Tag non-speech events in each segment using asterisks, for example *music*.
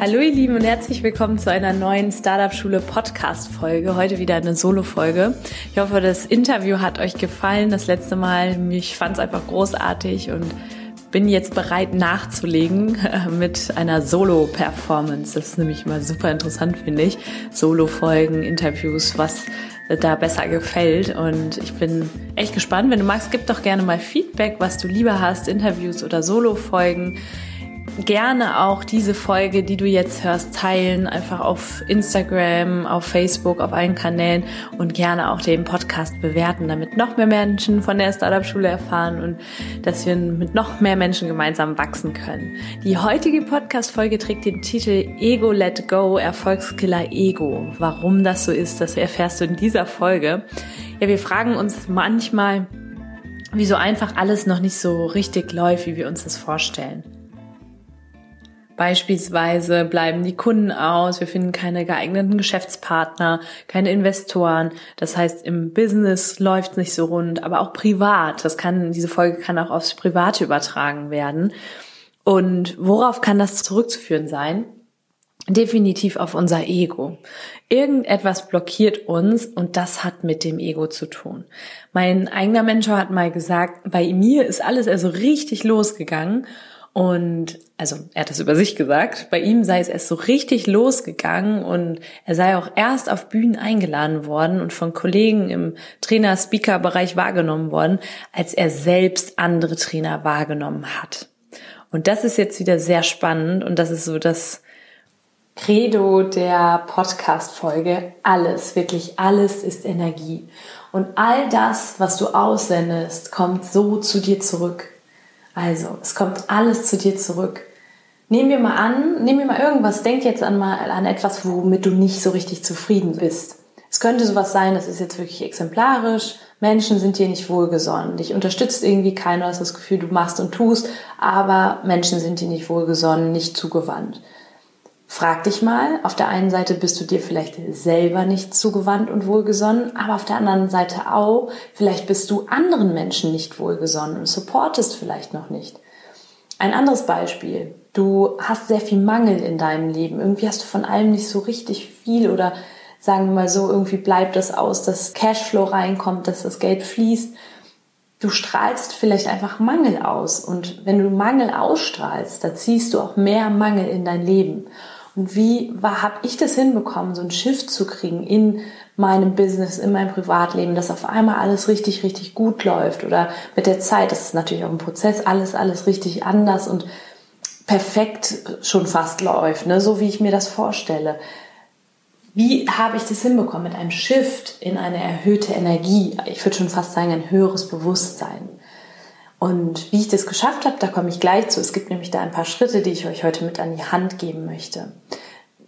Hallo ihr Lieben und herzlich willkommen zu einer neuen Startup Schule Podcast Folge. Heute wieder eine Solo Folge. Ich hoffe, das Interview hat euch gefallen. Das letzte Mal, ich fand es einfach großartig und bin jetzt bereit nachzulegen mit einer Solo Performance. Das ist nämlich immer super interessant, finde ich. Solo Folgen, Interviews, was da besser gefällt. Und ich bin echt gespannt. Wenn du magst, gib doch gerne mal Feedback, was du lieber hast, Interviews oder Solo-Folgen gerne auch diese Folge, die du jetzt hörst, teilen, einfach auf Instagram, auf Facebook, auf allen Kanälen und gerne auch den Podcast bewerten, damit noch mehr Menschen von der Startup-Schule erfahren und dass wir mit noch mehr Menschen gemeinsam wachsen können. Die heutige Podcast-Folge trägt den Titel Ego Let Go, Erfolgskiller Ego. Warum das so ist, das erfährst du in dieser Folge. Ja, wir fragen uns manchmal, wieso einfach alles noch nicht so richtig läuft, wie wir uns das vorstellen. Beispielsweise bleiben die Kunden aus, wir finden keine geeigneten Geschäftspartner, keine Investoren. Das heißt, im Business läuft es nicht so rund, aber auch privat. Das kann, diese Folge kann auch aufs Private übertragen werden. Und worauf kann das zurückzuführen sein? Definitiv auf unser Ego. Irgendetwas blockiert uns und das hat mit dem Ego zu tun. Mein eigener Mentor hat mal gesagt, bei mir ist alles also richtig losgegangen und also er hat das über sich gesagt, bei ihm sei es erst so richtig losgegangen und er sei auch erst auf Bühnen eingeladen worden und von Kollegen im Trainer-Speaker-Bereich wahrgenommen worden, als er selbst andere Trainer wahrgenommen hat. Und das ist jetzt wieder sehr spannend und das ist so das Credo der Podcast-Folge. Alles, wirklich alles ist Energie. Und all das, was du aussendest, kommt so zu dir zurück. Also, es kommt alles zu dir zurück. Nehmen wir mal an, nehmen wir mal irgendwas, denk jetzt an mal an etwas, womit du nicht so richtig zufrieden bist. Es könnte sowas sein, das ist jetzt wirklich exemplarisch. Menschen sind dir nicht wohlgesonnen. Dich unterstützt irgendwie keiner, hast das Gefühl, du machst und tust, aber Menschen sind dir nicht wohlgesonnen, nicht zugewandt. Frag dich mal, auf der einen Seite bist du dir vielleicht selber nicht zugewandt und wohlgesonnen, aber auf der anderen Seite auch, vielleicht bist du anderen Menschen nicht wohlgesonnen und supportest vielleicht noch nicht. Ein anderes Beispiel. Du hast sehr viel Mangel in deinem Leben. Irgendwie hast du von allem nicht so richtig viel oder sagen wir mal so, irgendwie bleibt das aus, dass Cashflow reinkommt, dass das Geld fließt. Du strahlst vielleicht einfach Mangel aus. Und wenn du Mangel ausstrahlst, da ziehst du auch mehr Mangel in dein Leben. Und wie habe ich das hinbekommen, so ein Shift zu kriegen in meinem Business, in meinem Privatleben, dass auf einmal alles richtig, richtig gut läuft oder mit der Zeit, das ist natürlich auch ein Prozess, alles, alles richtig anders und perfekt schon fast läuft, ne? so wie ich mir das vorstelle. Wie habe ich das hinbekommen mit einem Shift in eine erhöhte Energie? Ich würde schon fast sagen, ein höheres Bewusstsein. Und wie ich das geschafft habe, da komme ich gleich zu. Es gibt nämlich da ein paar Schritte, die ich euch heute mit an die Hand geben möchte.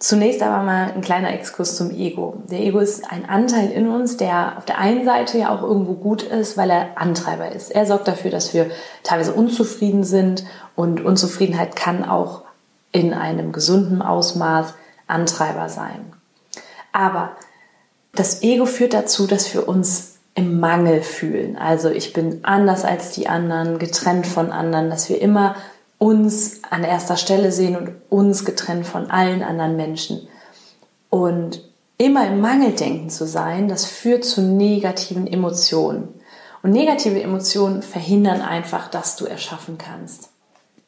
Zunächst aber mal ein kleiner Exkurs zum Ego. Der Ego ist ein Anteil in uns, der auf der einen Seite ja auch irgendwo gut ist, weil er Antreiber ist. Er sorgt dafür, dass wir teilweise unzufrieden sind und Unzufriedenheit kann auch in einem gesunden Ausmaß Antreiber sein. Aber das Ego führt dazu, dass wir uns im Mangel fühlen. Also ich bin anders als die anderen, getrennt von anderen, dass wir immer uns an erster Stelle sehen und uns getrennt von allen anderen Menschen. Und immer im Mangeldenken zu sein, das führt zu negativen Emotionen. Und negative Emotionen verhindern einfach, dass du erschaffen kannst.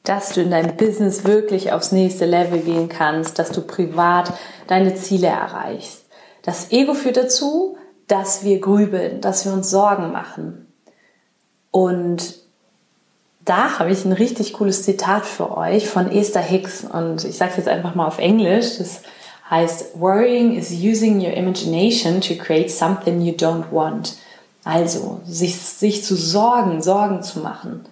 Dass du in deinem Business wirklich aufs nächste Level gehen kannst, dass du privat deine Ziele erreichst. Das Ego führt dazu, dass wir grübeln, dass wir uns Sorgen machen. Und da habe ich ein richtig cooles Zitat für euch von Esther Hicks und ich sage es jetzt einfach mal auf Englisch. Das heißt, Worrying is using your imagination to create something you don't want. Also, sich, sich zu sorgen, Sorgen zu machen.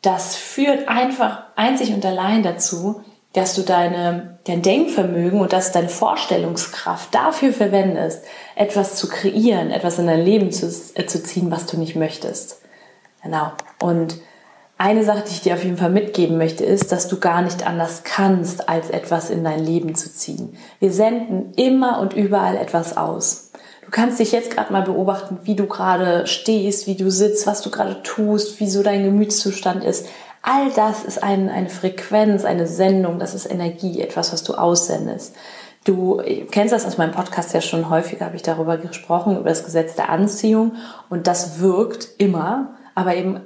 Das führt einfach einzig und allein dazu, dass du deine, dein Denkvermögen und dass deine Vorstellungskraft dafür verwendest, etwas zu kreieren, etwas in dein Leben zu, äh, zu ziehen, was du nicht möchtest. Genau. Und eine Sache, die ich dir auf jeden Fall mitgeben möchte, ist, dass du gar nicht anders kannst, als etwas in dein Leben zu ziehen. Wir senden immer und überall etwas aus. Du kannst dich jetzt gerade mal beobachten, wie du gerade stehst, wie du sitzt, was du gerade tust, wie so dein Gemütszustand ist. All das ist ein, eine Frequenz, eine Sendung, das ist Energie, etwas, was du aussendest. Du kennst das aus meinem Podcast ja schon häufiger, habe ich darüber gesprochen, über das Gesetz der Anziehung. Und das wirkt immer, aber eben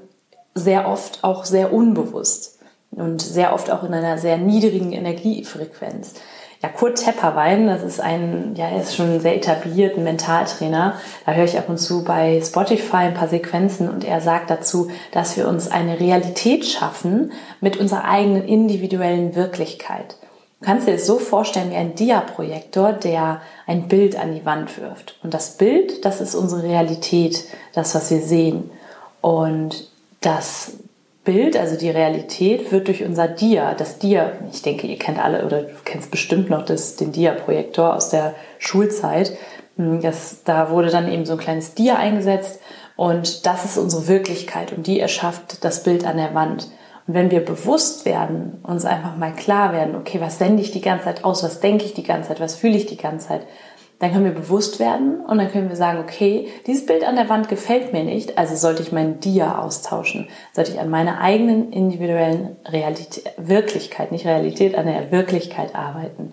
sehr oft auch sehr unbewusst und sehr oft auch in einer sehr niedrigen Energiefrequenz. Ja, Kurt Tepperwein, das ist ein, ja, er ist schon sehr etabliert, ein Mentaltrainer. Da höre ich ab und zu bei Spotify ein paar Sequenzen und er sagt dazu, dass wir uns eine Realität schaffen mit unserer eigenen individuellen Wirklichkeit. Du kannst dir das so vorstellen wie ein Dia-Projektor, der ein Bild an die Wand wirft. Und das Bild, das ist unsere Realität, das, was wir sehen. Und das Bild, also die Realität, wird durch unser Dia, das Dia, ich denke, ihr kennt alle oder du kennst bestimmt noch das, den Dia-Projektor aus der Schulzeit. Hm, das, da wurde dann eben so ein kleines Dia eingesetzt und das ist unsere Wirklichkeit und die erschafft das Bild an der Wand. Und wenn wir bewusst werden, uns einfach mal klar werden, okay, was sende ich die ganze Zeit aus, was denke ich die ganze Zeit, was fühle ich die ganze Zeit, dann können wir bewusst werden und dann können wir sagen, okay, dieses Bild an der Wand gefällt mir nicht, also sollte ich mein Dia austauschen, sollte ich an meiner eigenen individuellen Realität, Wirklichkeit, nicht Realität, an der Wirklichkeit arbeiten.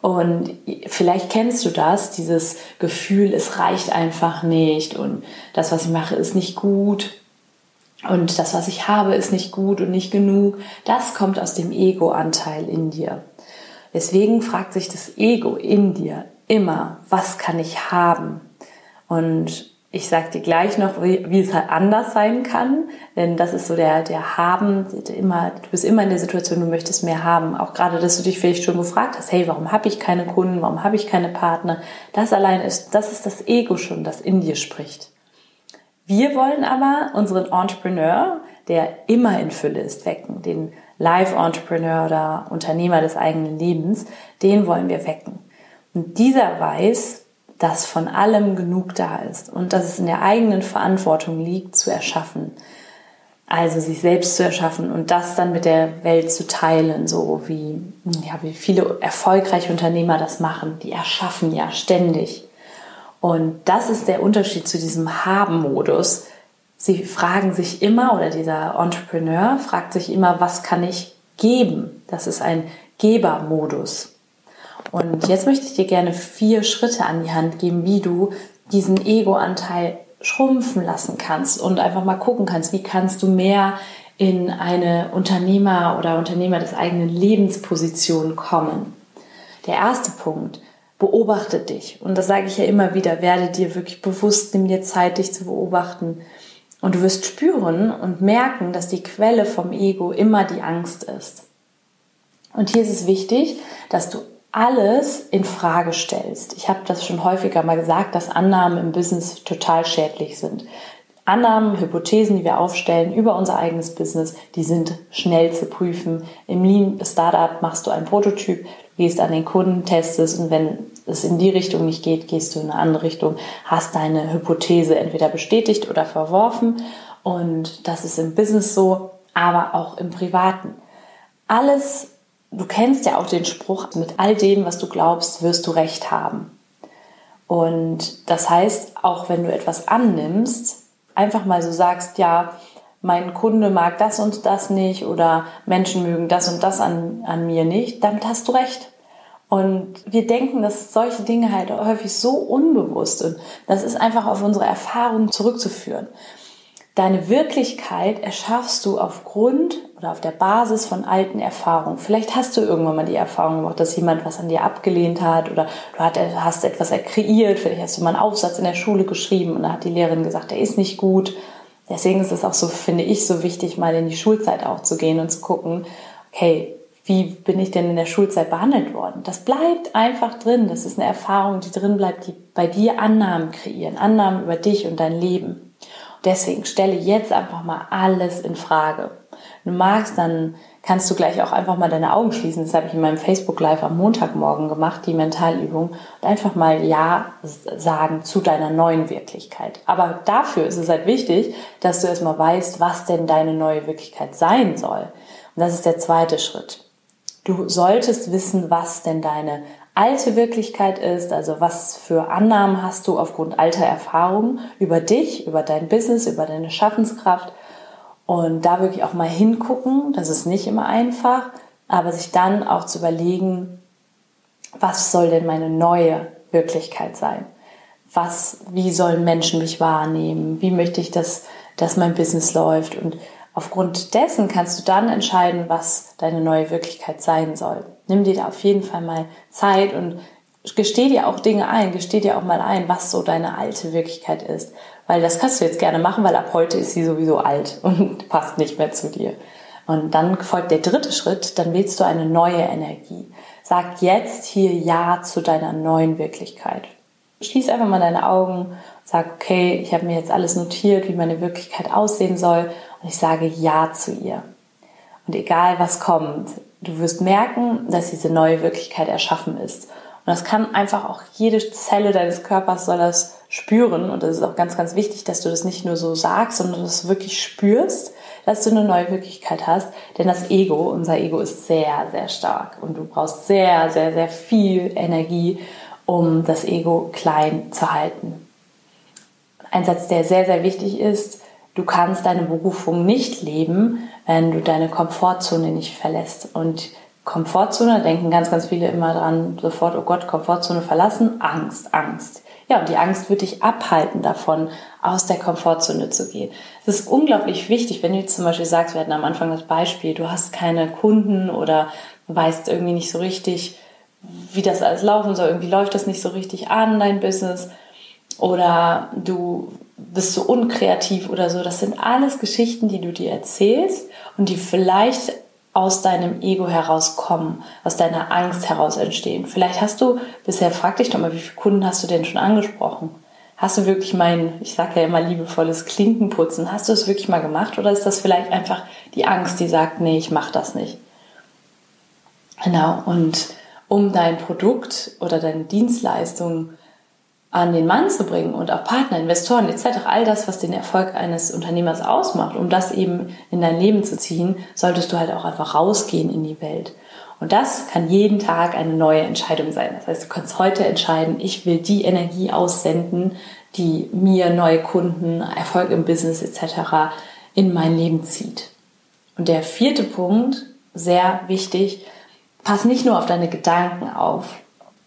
Und vielleicht kennst du das, dieses Gefühl, es reicht einfach nicht und das, was ich mache, ist nicht gut und das, was ich habe, ist nicht gut und nicht genug. Das kommt aus dem Ego-Anteil in dir. Deswegen fragt sich das Ego in dir, immer, was kann ich haben? Und ich sage dir gleich noch, wie, wie, es halt anders sein kann, denn das ist so der, der Haben, immer, du bist immer in der Situation, du möchtest mehr haben. Auch gerade, dass du dich vielleicht schon gefragt hast, hey, warum habe ich keine Kunden, warum habe ich keine Partner? Das allein ist, das ist das Ego schon, das in dir spricht. Wir wollen aber unseren Entrepreneur, der immer in Fülle ist, wecken, den Live-Entrepreneur oder Unternehmer des eigenen Lebens, den wollen wir wecken. Und dieser weiß, dass von allem genug da ist und dass es in der eigenen Verantwortung liegt, zu erschaffen. Also sich selbst zu erschaffen und das dann mit der Welt zu teilen, so wie, ja, wie viele erfolgreiche Unternehmer das machen. Die erschaffen ja ständig. Und das ist der Unterschied zu diesem Haben-Modus. Sie fragen sich immer, oder dieser Entrepreneur fragt sich immer, was kann ich geben? Das ist ein Gebermodus. Und jetzt möchte ich dir gerne vier Schritte an die Hand geben, wie du diesen Ego-Anteil schrumpfen lassen kannst und einfach mal gucken kannst, wie kannst du mehr in eine Unternehmer oder Unternehmer des eigenen Lebensposition kommen. Der erste Punkt, beobachte dich. Und das sage ich ja immer wieder, werde dir wirklich bewusst, nimm dir Zeit, dich zu beobachten. Und du wirst spüren und merken, dass die Quelle vom Ego immer die Angst ist. Und hier ist es wichtig, dass du alles in Frage stellst. Ich habe das schon häufiger mal gesagt, dass Annahmen im Business total schädlich sind. Annahmen, Hypothesen, die wir aufstellen über unser eigenes Business, die sind schnell zu prüfen. Im Lean Startup machst du einen Prototyp, gehst an den Kunden, testest und wenn es in die Richtung nicht geht, gehst du in eine andere Richtung, hast deine Hypothese entweder bestätigt oder verworfen. Und das ist im Business so, aber auch im Privaten. Alles du kennst ja auch den Spruch, mit all dem, was du glaubst, wirst du recht haben. Und das heißt, auch wenn du etwas annimmst, einfach mal so sagst, ja, mein Kunde mag das und das nicht oder Menschen mögen das und das an, an mir nicht, damit hast du recht. Und wir denken, dass solche Dinge halt häufig so unbewusst sind. Das ist einfach auf unsere Erfahrung zurückzuführen. Deine Wirklichkeit erschaffst du aufgrund oder auf der Basis von alten Erfahrungen. Vielleicht hast du irgendwann mal die Erfahrung gemacht, dass jemand was an dir abgelehnt hat oder du hast etwas kreiert, vielleicht hast du mal einen Aufsatz in der Schule geschrieben und da hat die Lehrerin gesagt, der ist nicht gut. Deswegen ist es auch so, finde ich, so wichtig, mal in die Schulzeit auch zu gehen und zu gucken, okay, wie bin ich denn in der Schulzeit behandelt worden? Das bleibt einfach drin. Das ist eine Erfahrung, die drin bleibt, die bei dir Annahmen kreieren, Annahmen über dich und dein Leben. Deswegen stelle jetzt einfach mal alles in Frage. Du magst dann, kannst du gleich auch einfach mal deine Augen schließen. Das habe ich in meinem Facebook Live am Montagmorgen gemacht, die Mentalübung. Und einfach mal Ja sagen zu deiner neuen Wirklichkeit. Aber dafür ist es halt wichtig, dass du erstmal weißt, was denn deine neue Wirklichkeit sein soll. Und das ist der zweite Schritt. Du solltest wissen, was denn deine alte Wirklichkeit ist, also was für Annahmen hast du aufgrund alter Erfahrungen über dich, über dein Business, über deine Schaffenskraft und da wirklich auch mal hingucken, das ist nicht immer einfach, aber sich dann auch zu überlegen, was soll denn meine neue Wirklichkeit sein? Was, wie sollen Menschen mich wahrnehmen? Wie möchte ich, dass, dass mein Business läuft? Und aufgrund dessen kannst du dann entscheiden, was deine neue Wirklichkeit sein soll. Nimm dir da auf jeden Fall mal Zeit und gesteh dir auch Dinge ein, gesteh dir auch mal ein, was so deine alte Wirklichkeit ist. Weil das kannst du jetzt gerne machen, weil ab heute ist sie sowieso alt *laughs* und passt nicht mehr zu dir. Und dann folgt der dritte Schritt, dann wählst du eine neue Energie. Sag jetzt hier Ja zu deiner neuen Wirklichkeit. Schließ einfach mal deine Augen, sag, okay, ich habe mir jetzt alles notiert, wie meine Wirklichkeit aussehen soll und ich sage Ja zu ihr. Und egal was kommt, du wirst merken, dass diese neue Wirklichkeit erschaffen ist. Und das kann einfach auch jede Zelle deines Körpers soll das spüren. Und das ist auch ganz, ganz wichtig, dass du das nicht nur so sagst, sondern dass du wirklich spürst, dass du eine neue Wirklichkeit hast. Denn das Ego, unser Ego ist sehr, sehr stark. Und du brauchst sehr, sehr, sehr viel Energie, um das Ego klein zu halten. Ein Satz, der sehr, sehr wichtig ist, du kannst deine Berufung nicht leben, wenn du deine Komfortzone nicht verlässt. Und Komfortzone, denken ganz, ganz viele immer dran, sofort, oh Gott, Komfortzone verlassen, Angst, Angst. Ja, und die Angst wird dich abhalten davon, aus der Komfortzone zu gehen. Es ist unglaublich wichtig, wenn du jetzt zum Beispiel sagst, wir hatten am Anfang das Beispiel, du hast keine Kunden oder weißt irgendwie nicht so richtig, wie das alles laufen soll, irgendwie läuft das nicht so richtig an, dein Business, oder du bist so unkreativ oder so. Das sind alles Geschichten, die du dir erzählst und die vielleicht aus deinem Ego herauskommen, aus deiner Angst heraus entstehen. Vielleicht hast du bisher, frag dich doch mal, wie viele Kunden hast du denn schon angesprochen? Hast du wirklich mein, ich sage ja immer liebevolles Klinkenputzen, hast du es wirklich mal gemacht oder ist das vielleicht einfach die Angst, die sagt, nee, ich mache das nicht? Genau, und um dein Produkt oder deine Dienstleistung an den Mann zu bringen und auch Partner, Investoren etc., all das, was den Erfolg eines Unternehmers ausmacht, um das eben in dein Leben zu ziehen, solltest du halt auch einfach rausgehen in die Welt. Und das kann jeden Tag eine neue Entscheidung sein. Das heißt, du kannst heute entscheiden, ich will die Energie aussenden, die mir neue Kunden, Erfolg im Business etc. in mein Leben zieht. Und der vierte Punkt, sehr wichtig, pass nicht nur auf deine Gedanken auf,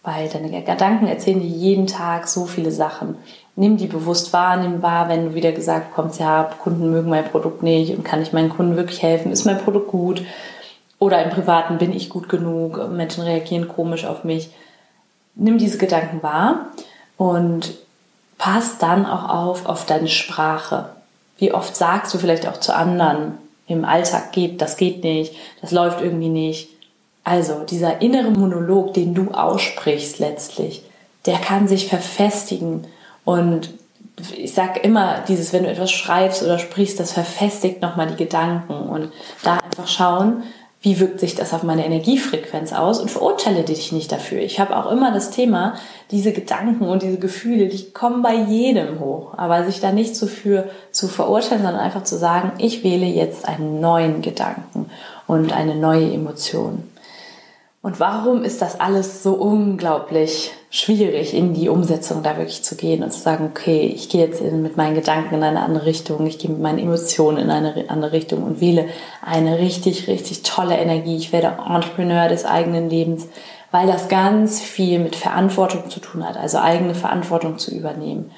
weil deine Gedanken erzählen dir jeden Tag so viele Sachen. Nimm die bewusst wahr, nimm wahr, wenn du wieder gesagt bekommst, ja, Kunden mögen mein Produkt nicht und kann ich meinen Kunden wirklich helfen? Ist mein Produkt gut? Oder im Privaten bin ich gut genug? Menschen reagieren komisch auf mich. Nimm diese Gedanken wahr und pass dann auch auf auf deine Sprache. Wie oft sagst du vielleicht auch zu anderen im Alltag geht, das geht nicht, das läuft irgendwie nicht also dieser innere Monolog, den du aussprichst letztlich, der kann sich verfestigen und ich sag immer, dieses, wenn du etwas schreibst oder sprichst, das verfestigt nochmal die Gedanken und da einfach schauen, wie wirkt sich das auf meine Energiefrequenz aus und verurteile dich nicht dafür. Ich habe auch immer das Thema, diese Gedanken und diese Gefühle, die kommen bei jedem hoch, aber sich da nicht so für zu verurteilen, sondern einfach zu sagen, ich wähle jetzt einen neuen Gedanken und eine neue Emotion. Und warum ist das alles so unglaublich schwierig, in die Umsetzung da wirklich zu gehen und zu sagen, okay, ich gehe jetzt mit meinen Gedanken in eine andere Richtung, ich gehe mit meinen Emotionen in eine andere Richtung und wähle eine richtig, richtig tolle Energie. Ich werde Entrepreneur des eigenen Lebens, weil das ganz viel mit Verantwortung zu tun hat, also eigene Verantwortung zu übernehmen.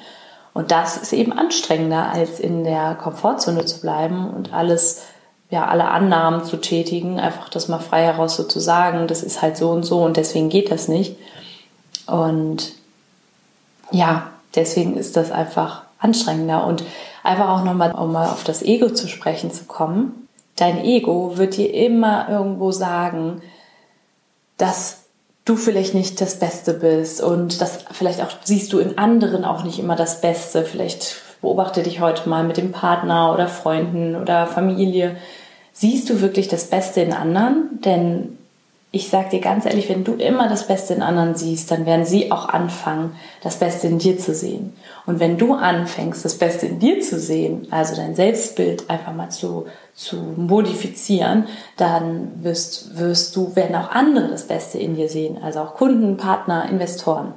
Und das ist eben anstrengender, als in der Komfortzone zu bleiben und alles ja, alle Annahmen zu tätigen, einfach das mal frei heraus so zu sagen, das ist halt so und so und deswegen geht das nicht. Und ja, deswegen ist das einfach anstrengender und einfach auch nochmal, um mal auf das Ego zu sprechen zu kommen. Dein Ego wird dir immer irgendwo sagen, dass du vielleicht nicht das Beste bist und das vielleicht auch siehst du in anderen auch nicht immer das Beste. Vielleicht beobachte dich heute mal mit dem Partner oder Freunden oder Familie. Siehst du wirklich das Beste in anderen? Denn ich sag dir ganz ehrlich, wenn du immer das Beste in anderen siehst, dann werden sie auch anfangen, das Beste in dir zu sehen. Und wenn du anfängst, das Beste in dir zu sehen, also dein Selbstbild einfach mal zu, zu modifizieren, dann wirst, wirst du, werden auch andere das Beste in dir sehen. Also auch Kunden, Partner, Investoren.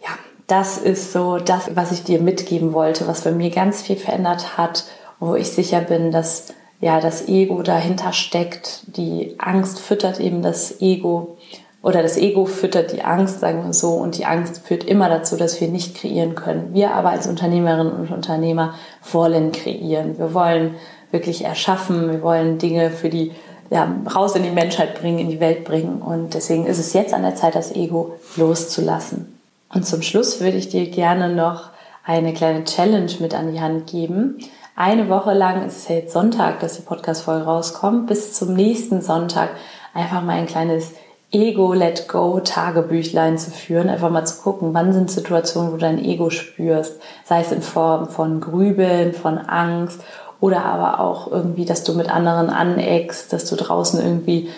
Ja, das ist so das, was ich dir mitgeben wollte, was bei mir ganz viel verändert hat, wo ich sicher bin, dass ja das Ego dahinter steckt. Die Angst füttert eben das Ego oder das Ego füttert die Angst, sagen wir so, und die Angst führt immer dazu, dass wir nicht kreieren können. Wir aber als Unternehmerinnen und Unternehmer wollen kreieren. Wir wollen wirklich erschaffen. Wir wollen Dinge für die ja, raus in die Menschheit bringen, in die Welt bringen. Und deswegen ist es jetzt an der Zeit, das Ego loszulassen. Und zum Schluss würde ich dir gerne noch eine kleine Challenge mit an die Hand geben eine Woche lang, es ist ja jetzt Sonntag, dass die Podcast-Folge rauskommt, bis zum nächsten Sonntag einfach mal ein kleines Ego Let Go Tagebüchlein zu führen, einfach mal zu gucken, wann sind Situationen, wo du dein Ego spürst, sei es in Form von Grübeln, von Angst oder aber auch irgendwie, dass du mit anderen aneckst, dass du draußen irgendwie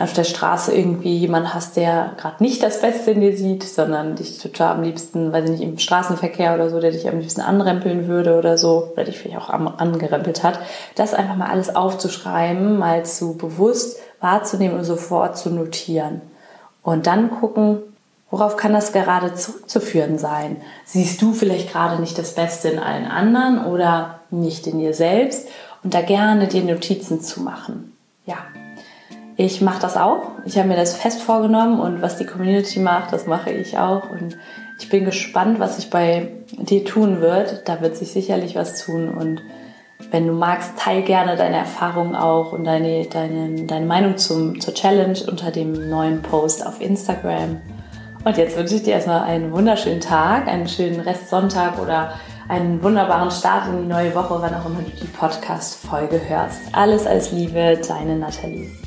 auf der Straße irgendwie jemand hast, der gerade nicht das Beste in dir sieht, sondern dich total am liebsten, weiß ich nicht, im Straßenverkehr oder so, der dich am liebsten anrempeln würde oder so, oder dich vielleicht auch angerempelt hat, das einfach mal alles aufzuschreiben, mal zu bewusst wahrzunehmen und sofort zu notieren. Und dann gucken, worauf kann das gerade zurückzuführen sein? Siehst du vielleicht gerade nicht das Beste in allen anderen oder nicht in dir selbst? Und da gerne dir Notizen zu machen. Ja, ich mache das auch. Ich habe mir das fest vorgenommen und was die Community macht, das mache ich auch. Und ich bin gespannt, was sich bei dir tun wird. Da wird sich sicherlich was tun. Und wenn du magst, teil gerne deine Erfahrungen auch und deine, deine, deine Meinung zum, zur Challenge unter dem neuen Post auf Instagram. Und jetzt wünsche ich dir erstmal einen wunderschönen Tag, einen schönen Restsonntag oder einen wunderbaren Start in die neue Woche, wann auch immer du die Podcast-Folge hörst. Alles als Liebe, deine Nathalie.